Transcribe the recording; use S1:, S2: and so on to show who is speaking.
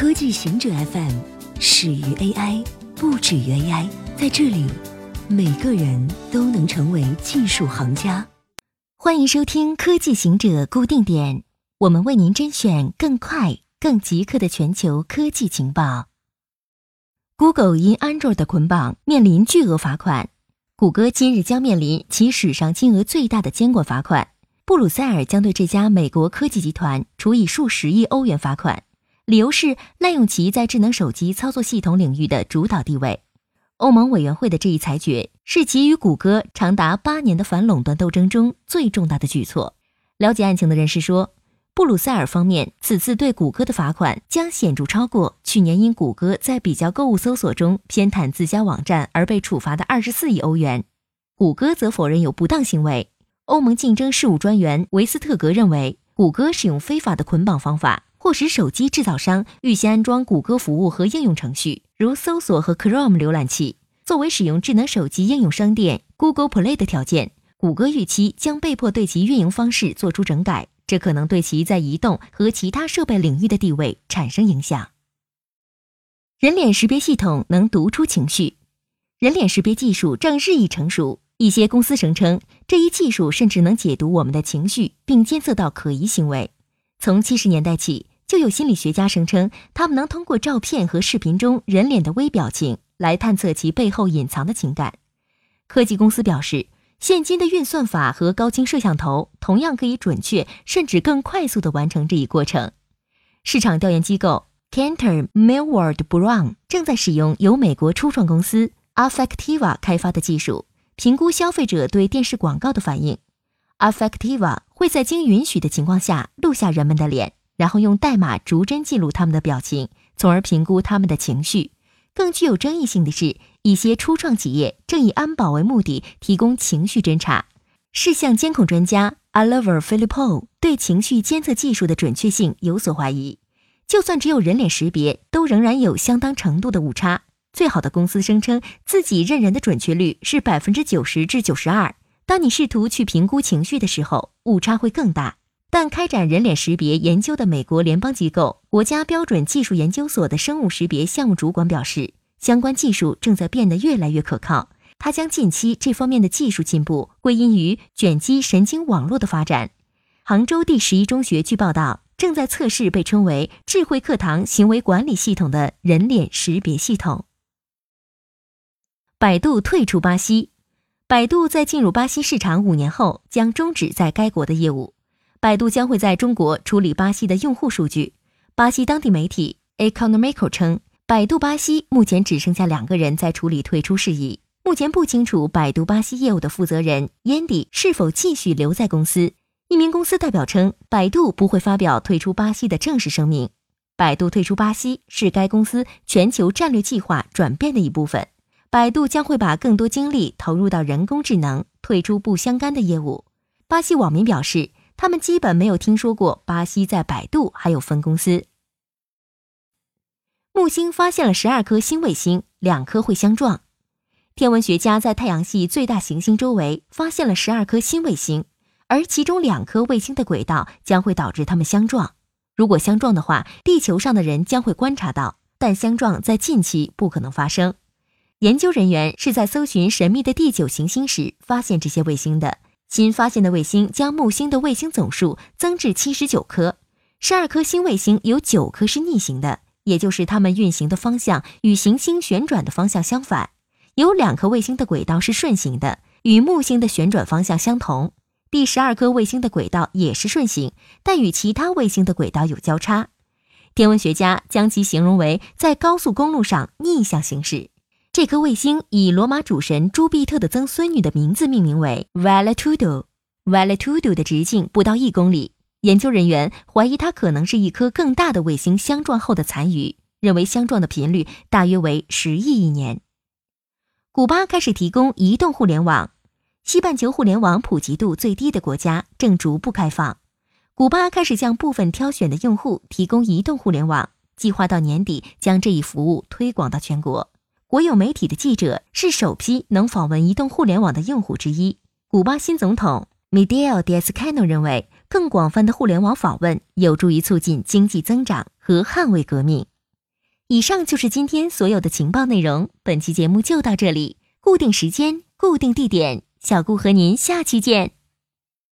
S1: 科技行者 FM 始于 AI，不止于 AI。在这里，每个人都能成为技术行家。
S2: 欢迎收听科技行者固定点，我们为您甄选更快、更即刻的全球科技情报。Google 因 Android 的捆绑面临巨额罚款，谷歌今日将面临其史上金额最大的监管罚款。布鲁塞尔将对这家美国科技集团处以数十亿欧元罚款。理由是滥用其在智能手机操作系统领域的主导地位。欧盟委员会的这一裁决是给予谷歌长达八年的反垄断斗争中最重大的举措。了解案情的人士说，布鲁塞尔方面此次对谷歌的罚款将显著超过去年因谷歌在比较购物搜索中偏袒自家网站而被处罚的二十四亿欧元。谷歌则否认有不当行为。欧盟竞争事务专员维斯特格认为，谷歌使用非法的捆绑方法。或使手机制造商预先安装谷歌服务和应用程序，如搜索和 Chrome 浏览器，作为使用智能手机应用商店 Google Play 的条件。谷歌预期将被迫对其运营方式做出整改，这可能对其在移动和其他设备领域的地位产生影响。人脸识别系统能读出情绪，人脸识别技术正日益成熟。一些公司声称，这一技术甚至能解读我们的情绪，并监测到可疑行为。从七十年代起。就有心理学家声称，他们能通过照片和视频中人脸的微表情来探测其背后隐藏的情感。科技公司表示，现今的运算法和高清摄像头同样可以准确甚至更快速地完成这一过程。市场调研机构 Cantor Millward Brown 正在使用由美国初创公司 Affectiva 开发的技术，评估消费者对电视广告的反应。Affectiva 会在经允许的情况下录下人们的脸。然后用代码逐帧记录他们的表情，从而评估他们的情绪。更具有争议性的是，一些初创企业正以安保为目的提供情绪侦查。视像监控专家 Oliver Filippo 对情绪监测技术的准确性有所怀疑。就算只有人脸识别，都仍然有相当程度的误差。最好的公司声称自己认人的准确率是百分之九十至九十二。当你试图去评估情绪的时候，误差会更大。但开展人脸识别研究的美国联邦机构国家标准技术研究所的生物识别项目主管表示，相关技术正在变得越来越可靠。他将近期这方面的技术进步归因于卷积神经网络的发展。杭州第十一中学据报道正在测试被称为“智慧课堂行为管理系统”的人脸识别系统。百度退出巴西，百度在进入巴西市场五年后将终止在该国的业务。百度将会在中国处理巴西的用户数据。巴西当地媒体 Economico 称，百度巴西目前只剩下两个人在处理退出事宜。目前不清楚百度巴西业务的负责人 Yandy 是否继续留在公司。一名公司代表称，百度不会发表退出巴西的正式声明。百度退出巴西是该公司全球战略计划转变的一部分。百度将会把更多精力投入到人工智能，退出不相干的业务。巴西网民表示。他们基本没有听说过巴西在百度还有分公司。木星发现了十二颗新卫星，两颗会相撞。天文学家在太阳系最大行星周围发现了十二颗新卫星，而其中两颗卫星的轨道将会导致它们相撞。如果相撞的话，地球上的人将会观察到，但相撞在近期不可能发生。研究人员是在搜寻神秘的第九行星时发现这些卫星的。新发现的卫星将木星的卫星总数增至七十九颗，十二颗新卫星有九颗是逆行的，也就是它们运行的方向与行星旋转的方向相反；有两颗卫星的轨道是顺行的，与木星的旋转方向相同。第十二颗卫星的轨道也是顺行，但与其他卫星的轨道有交叉。天文学家将其形容为在高速公路上逆向行驶。这颗卫星以罗马主神朱庇特的曾孙女的名字命名为 Valetudo。Valetudo 的直径不到一公里，研究人员怀疑它可能是一颗更大的卫星相撞后的残余，认为相撞的频率大约为十亿亿年。古巴开始提供移动互联网，西半球互联网普及度最低的国家正逐步开放。古巴开始向部分挑选的用户提供移动互联网，计划到年底将这一服务推广到全国。国有媒体的记者是首批能访问移动互联网的用户之一。古巴新总统 Miguel d i a z c a n o 认为，更广泛的互联网访问有助于促进经济增长和捍卫革命。以上就是今天所有的情报内容。本期节目就到这里，固定时间，固定地点，小顾和您下期见。